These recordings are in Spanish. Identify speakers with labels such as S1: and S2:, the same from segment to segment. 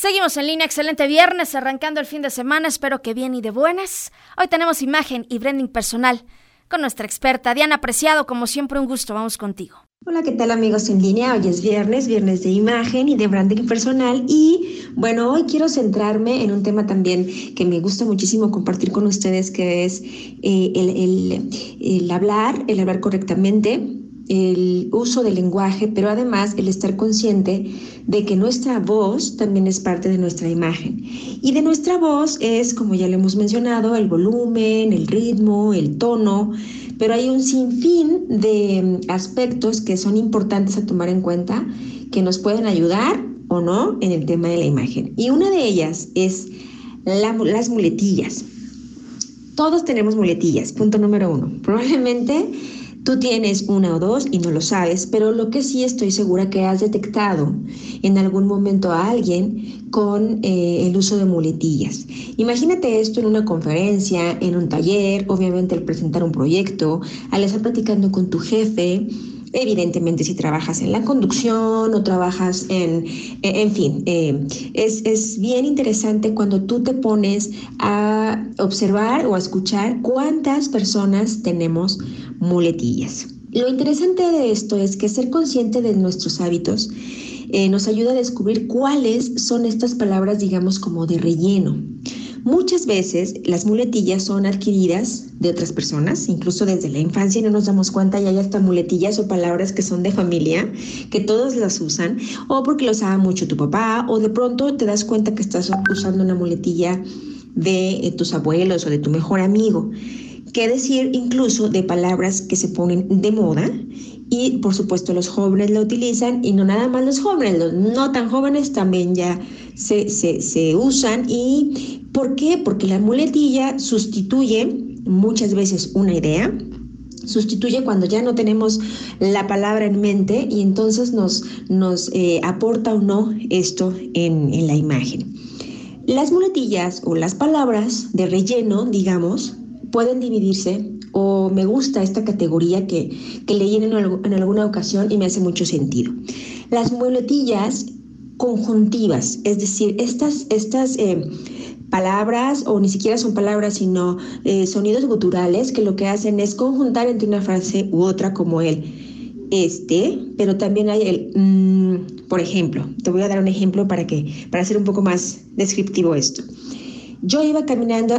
S1: Seguimos en línea, excelente viernes, arrancando el fin de semana, espero que bien y de buenas. Hoy tenemos imagen y branding personal con nuestra experta Diana Preciado, como siempre un gusto, vamos contigo.
S2: Hola, ¿qué tal amigos en línea? Hoy es viernes, viernes de imagen y de branding personal y bueno, hoy quiero centrarme en un tema también que me gusta muchísimo compartir con ustedes, que es eh, el, el hablar, el hablar correctamente, el uso del lenguaje, pero además el estar consciente de que nuestra voz también es parte de nuestra imagen. Y de nuestra voz es, como ya lo hemos mencionado, el volumen, el ritmo, el tono, pero hay un sinfín de aspectos que son importantes a tomar en cuenta que nos pueden ayudar o no en el tema de la imagen. Y una de ellas es las muletillas. Todos tenemos muletillas, punto número uno. Probablemente Tú tienes una o dos y no lo sabes, pero lo que sí estoy segura que has detectado en algún momento a alguien con eh, el uso de muletillas. Imagínate esto en una conferencia, en un taller, obviamente al presentar un proyecto, al estar platicando con tu jefe, Evidentemente, si trabajas en la conducción o trabajas en, eh, en fin, eh, es, es, bien interesante cuando tú te pones a observar o a escuchar cuántas personas tenemos muletillas. Lo interesante de esto es que ser consciente de nuestros hábitos eh, nos ayuda a descubrir cuáles son estas palabras, digamos, como de relleno. Muchas veces las muletillas son adquiridas de otras personas, incluso desde la infancia no nos damos cuenta y hay hasta muletillas o palabras que son de familia, que todos las usan, o porque lo usaba mucho tu papá, o de pronto te das cuenta que estás usando una muletilla de eh, tus abuelos o de tu mejor amigo. Qué decir incluso de palabras que se ponen de moda y por supuesto los jóvenes la utilizan y no nada más los jóvenes, los no tan jóvenes también ya se, se, se usan y ¿Por qué? Porque la muletilla sustituye muchas veces una idea, sustituye cuando ya no tenemos la palabra en mente y entonces nos, nos eh, aporta o no esto en, en la imagen. Las muletillas o las palabras de relleno, digamos, pueden dividirse o me gusta esta categoría que, que leí en, en, alguna ocasión y me hace mucho sentido. Las muletillas conjuntivas, es decir, estas, estas eh, palabras o ni siquiera son palabras, sino eh, sonidos guturales que lo que hacen es conjuntar entre una frase u otra como el este, pero también hay el mm, por ejemplo, te voy a dar un ejemplo para que para hacer un poco más descriptivo esto. Yo iba caminando,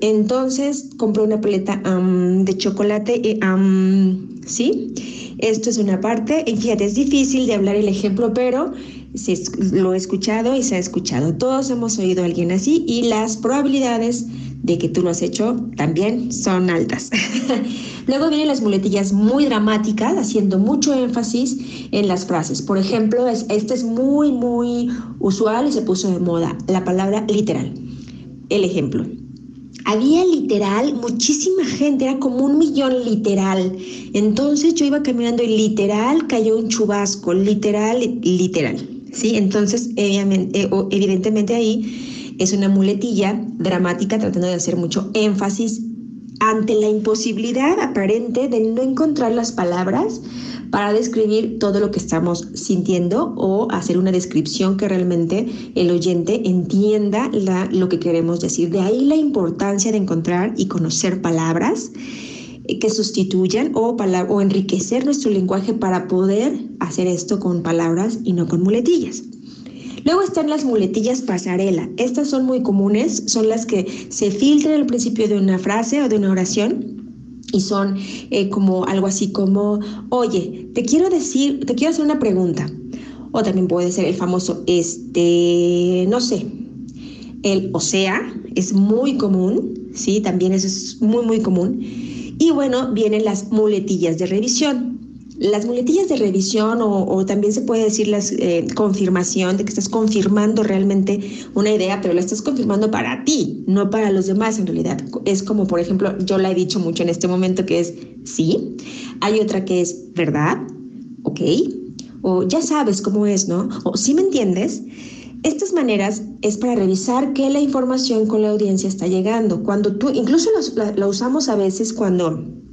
S2: entonces compré una paleta de chocolate ¿sí? Esto es una parte, y fíjate, es difícil de hablar el ejemplo, pero lo he escuchado y se ha escuchado. Todos hemos oído a alguien así y las probabilidades de que tú lo has hecho también son altas. Luego vienen las muletillas muy dramáticas, haciendo mucho énfasis en las frases. Por ejemplo, es, este es muy, muy usual y se puso de moda, la palabra literal. El ejemplo. Había literal muchísima gente, era como un millón literal. Entonces yo iba caminando y literal cayó un chubasco, literal, literal. ¿sí? Entonces, eh, evidentemente ahí es una muletilla dramática tratando de hacer mucho énfasis ante la imposibilidad aparente de no encontrar las palabras para describir todo lo que estamos sintiendo o hacer una descripción que realmente el oyente entienda lo que queremos decir. De ahí la importancia de encontrar y conocer palabras que sustituyan o, o enriquecer nuestro lenguaje para poder hacer esto con palabras y no con muletillas. Luego están las muletillas pasarela. Estas son muy comunes, son las que se filtran al principio de una frase o de una oración y son eh, como algo así como, oye, te quiero decir, te quiero hacer una pregunta. O también puede ser el famoso, este, no sé, el o sea, es muy común, ¿sí? También eso es muy, muy común. Y bueno, vienen las muletillas de revisión. Las muletillas de revisión o, también se puede decir la eh, confirmación de que estás confirmando realmente una idea, pero la estás confirmando para ti, no para los demás en realidad. Es como, por ejemplo, yo la he dicho mucho en este momento que es sí. Hay otra que es verdad, ok. O ya sabes cómo es, ¿no? O sí me entiendes. Estas maneras es para revisar que la información con la audiencia está llegando. Cuando tú, incluso lo usamos a veces cuando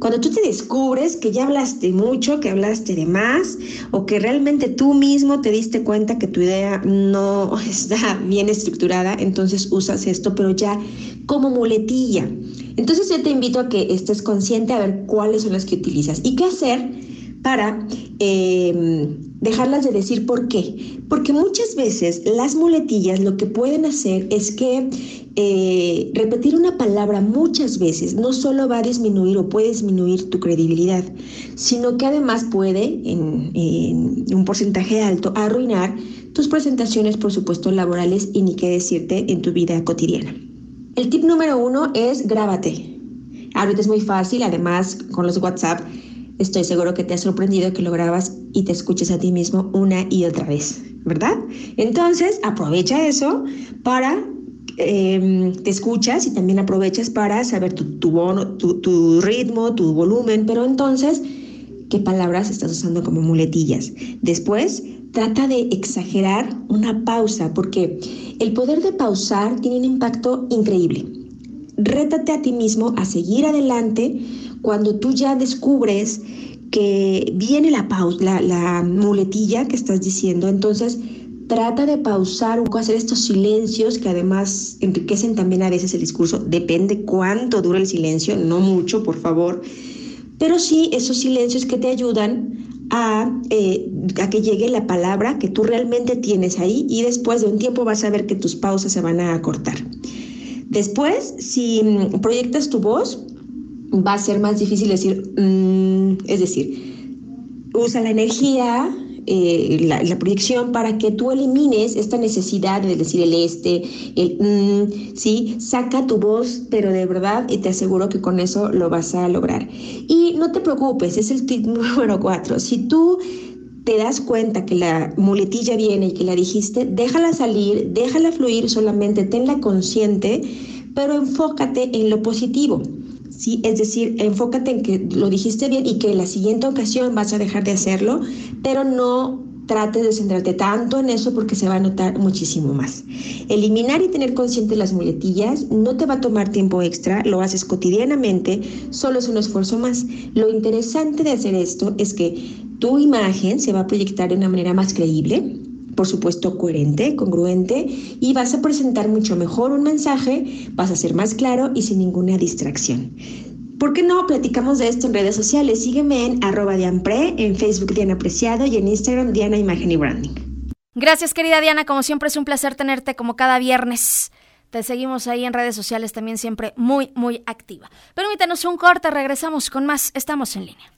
S2: Cuando tú te descubres que ya hablaste mucho, que hablaste de más, o que realmente tú mismo te diste cuenta que tu idea no está bien estructurada, entonces usas esto, pero ya como muletilla. Entonces yo te invito a que estés consciente a ver cuáles son las que utilizas y qué hacer para eh, dejarlas de decir por qué. Porque muchas veces las muletillas lo que pueden hacer es que eh, repetir una palabra muchas veces no solo va a disminuir o puede disminuir tu credibilidad, sino que además puede, en, en un porcentaje alto, arruinar tus presentaciones, por supuesto, laborales y ni qué decirte en tu vida cotidiana. El tip número uno es grábate. Ahorita es muy fácil, además con los WhatsApp Estoy seguro que te ha sorprendido que lo grabas y te escuches a ti mismo una y otra vez, ¿verdad? Entonces, aprovecha eso para eh, te escuchas y también aprovechas para saber tu, tu, tu, ritmo, tu volumen, pero entonces, ¿qué palabras estás usando como muletillas? Después, trata de exagerar una pausa, porque el poder de pausar tiene un impacto increíble. Rétate a ti mismo a seguir adelante cuando tú ya descubres que viene la, pausa, la, muletilla que estás diciendo, entonces trata de pausar, hacer estos silencios que además enriquecen también a veces el discurso. Depende cuánto dura el silencio, no mucho, por favor, pero sí esos silencios que te ayudan a, eh, a, que llegue la palabra que tú realmente tienes ahí y después de un tiempo vas a ver que tus pausas se van a acortar. Después, si proyectas tu voz, va a ser más difícil decir, mm", es decir, usa la energía, eh, la, proyección para que tú elimines esta necesidad de decir el este, el mm", sí, saca tu voz, pero de verdad y te aseguro que con eso lo vas a lograr. Y no te preocupes, es el tip número cuatro. Si tú te das cuenta que la muletilla viene y que la dijiste, déjala salir, déjala fluir, solamente tenla consciente, pero enfócate en lo positivo. ¿Sí? Es decir, enfócate en que lo dijiste bien y que en la siguiente ocasión vas a dejar de hacerlo, pero no trates de centrarte tanto en eso porque se va a notar muchísimo más. Eliminar y tener consciente las muletillas no te va a tomar tiempo extra, lo haces cotidianamente, solo es un esfuerzo más. Lo interesante de hacer esto es que tu imagen se va a proyectar de una manera más creíble, por supuesto, coherente, congruente y vas a presentar mucho mejor un mensaje, vas a ser más claro y sin ninguna distracción. ¿Por qué no platicamos de esto en redes sociales? Sígueme en arroba Dianpre, en Facebook Diana Apreciado y en Instagram Diana Imagen y Branding.
S1: Gracias querida Diana, como siempre es un placer tenerte como cada viernes. Te seguimos ahí en redes sociales también siempre muy, muy activa. Permítanos un corte, regresamos con más, estamos en línea.